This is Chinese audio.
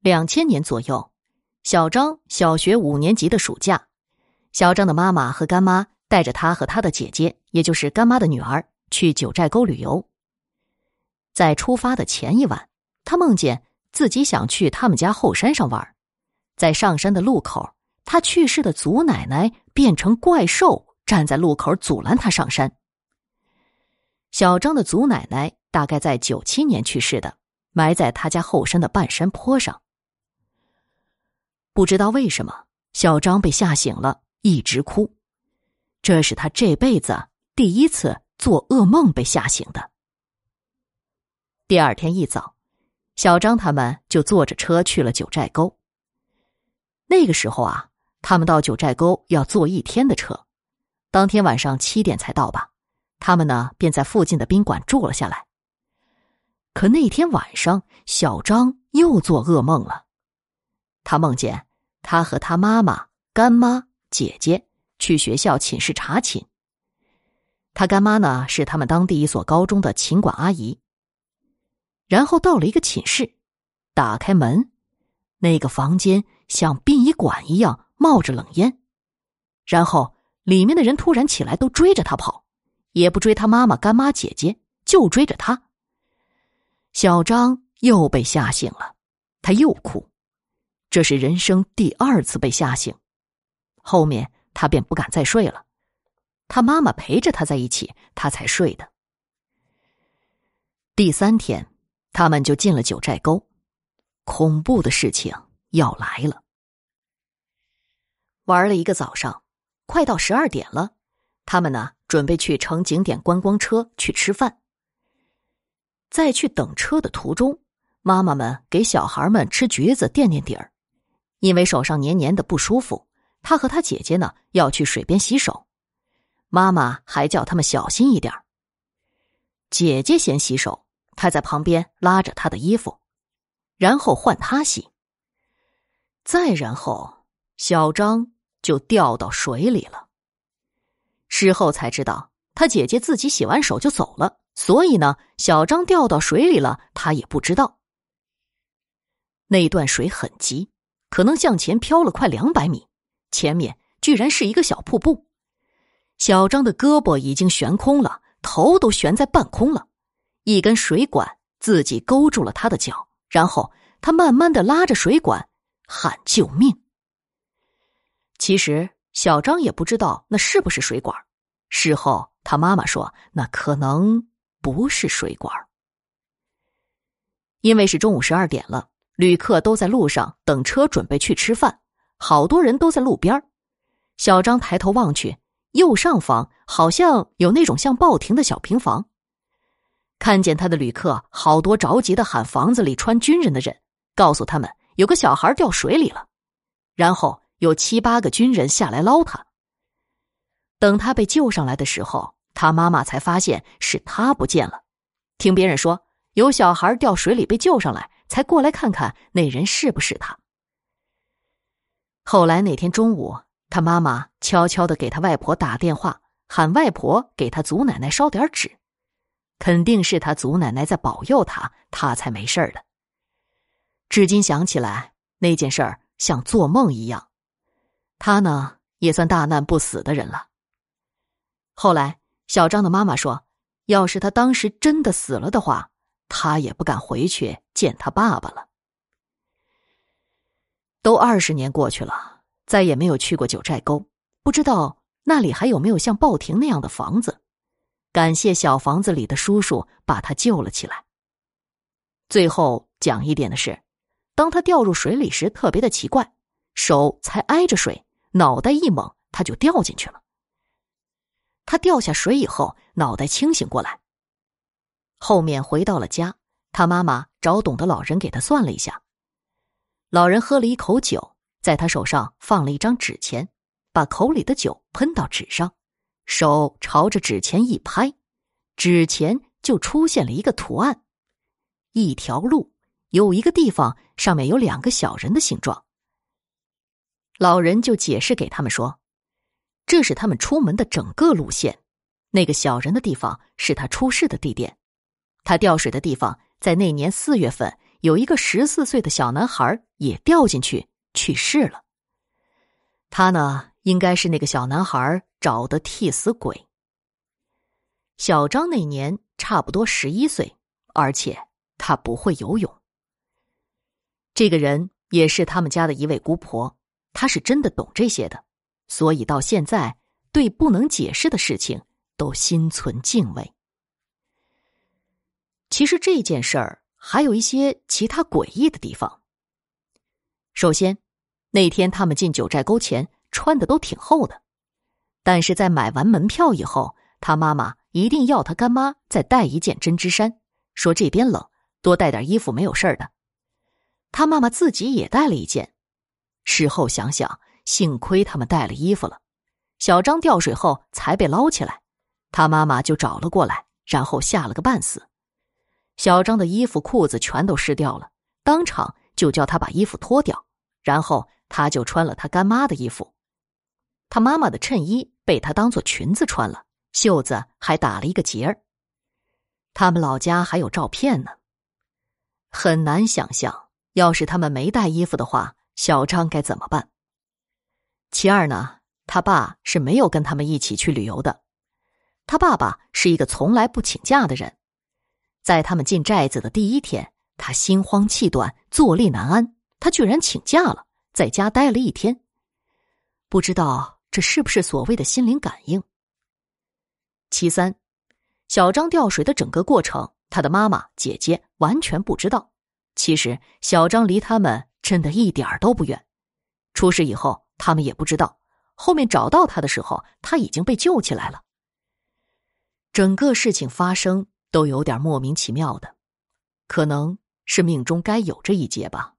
两千年左右，小张小学五年级的暑假，小张的妈妈和干妈带着他和他的姐姐，也就是干妈的女儿，去九寨沟旅游。在出发的前一晚，他梦见自己想去他们家后山上玩，在上山的路口，他去世的祖奶奶变成怪兽，站在路口阻拦他上山。小张的祖奶奶大概在九七年去世的，埋在他家后山的半山坡上。不知道为什么，小张被吓醒了，一直哭。这是他这辈子第一次做噩梦被吓醒的。第二天一早，小张他们就坐着车去了九寨沟。那个时候啊，他们到九寨沟要坐一天的车，当天晚上七点才到吧。他们呢，便在附近的宾馆住了下来。可那天晚上，小张又做噩梦了。他梦见他和他妈妈、干妈、姐姐去学校寝室查寝。他干妈呢是他们当地一所高中的寝管阿姨。然后到了一个寝室，打开门，那个房间像殡仪馆一样冒着冷烟。然后里面的人突然起来，都追着他跑，也不追他妈妈、干妈、姐姐，就追着他。小张又被吓醒了，他又哭。这是人生第二次被吓醒，后面他便不敢再睡了。他妈妈陪着他在一起，他才睡的。第三天，他们就进了九寨沟，恐怖的事情要来了。玩了一个早上，快到十二点了，他们呢准备去乘景点观光车去吃饭。在去等车的途中，妈妈们给小孩们吃橘子垫垫底儿。因为手上黏黏的不舒服，他和他姐姐呢要去水边洗手，妈妈还叫他们小心一点姐姐先洗手，他在旁边拉着她的衣服，然后换他洗。再然后，小张就掉到水里了。事后才知道，他姐姐自己洗完手就走了，所以呢，小张掉到水里了，他也不知道。那段水很急。可能向前飘了快两百米，前面居然是一个小瀑布。小张的胳膊已经悬空了，头都悬在半空了。一根水管自己勾住了他的脚，然后他慢慢的拉着水管喊救命。其实小张也不知道那是不是水管。事后他妈妈说，那可能不是水管，因为是中午十二点了。旅客都在路上等车，准备去吃饭。好多人都在路边小张抬头望去，右上方好像有那种像报亭的小平房。看见他的旅客，好多着急的喊房子里穿军人的人，告诉他们有个小孩掉水里了。然后有七八个军人下来捞他。等他被救上来的时候，他妈妈才发现是他不见了。听别人说有小孩掉水里被救上来。才过来看看那人是不是他。后来那天中午，他妈妈悄悄的给他外婆打电话，喊外婆给他祖奶奶烧点纸，肯定是他祖奶奶在保佑他，他才没事的。至今想起来，那件事儿像做梦一样。他呢，也算大难不死的人了。后来，小张的妈妈说，要是他当时真的死了的话。他也不敢回去见他爸爸了。都二十年过去了，再也没有去过九寨沟，不知道那里还有没有像报亭那样的房子。感谢小房子里的叔叔把他救了起来。最后讲一点的是，当他掉入水里时，特别的奇怪，手才挨着水，脑袋一猛，他就掉进去了。他掉下水以后，脑袋清醒过来。后面回到了家，他妈妈找懂的老人给他算了一下。老人喝了一口酒，在他手上放了一张纸钱，把口里的酒喷到纸上，手朝着纸钱一拍，纸钱就出现了一个图案，一条路，有一个地方上面有两个小人的形状。老人就解释给他们说，这是他们出门的整个路线，那个小人的地方是他出事的地点。他掉水的地方，在那年四月份有一个十四岁的小男孩也掉进去去世了。他呢，应该是那个小男孩找的替死鬼。小张那年差不多十一岁，而且他不会游泳。这个人也是他们家的一位姑婆，她是真的懂这些的，所以到现在对不能解释的事情都心存敬畏。其实这件事儿还有一些其他诡异的地方。首先，那天他们进九寨沟前穿的都挺厚的，但是在买完门票以后，他妈妈一定要他干妈再带一件针织衫，说这边冷，多带点衣服没有事儿的。他妈妈自己也带了一件。事后想想，幸亏他们带了衣服了，小张掉水后才被捞起来，他妈妈就找了过来，然后吓了个半死。小张的衣服裤子全都湿掉了，当场就叫他把衣服脱掉，然后他就穿了他干妈的衣服。他妈妈的衬衣被他当做裙子穿了，袖子还打了一个结儿。他们老家还有照片呢。很难想象，要是他们没带衣服的话，小张该怎么办？其二呢，他爸是没有跟他们一起去旅游的。他爸爸是一个从来不请假的人。在他们进寨子的第一天，他心慌气短，坐立难安。他居然请假了，在家待了一天。不知道这是不是所谓的心灵感应？其三，小张掉水的整个过程，他的妈妈、姐姐完全不知道。其实，小张离他们真的一点儿都不远。出事以后，他们也不知道。后面找到他的时候，他已经被救起来了。整个事情发生。都有点莫名其妙的，可能是命中该有这一劫吧。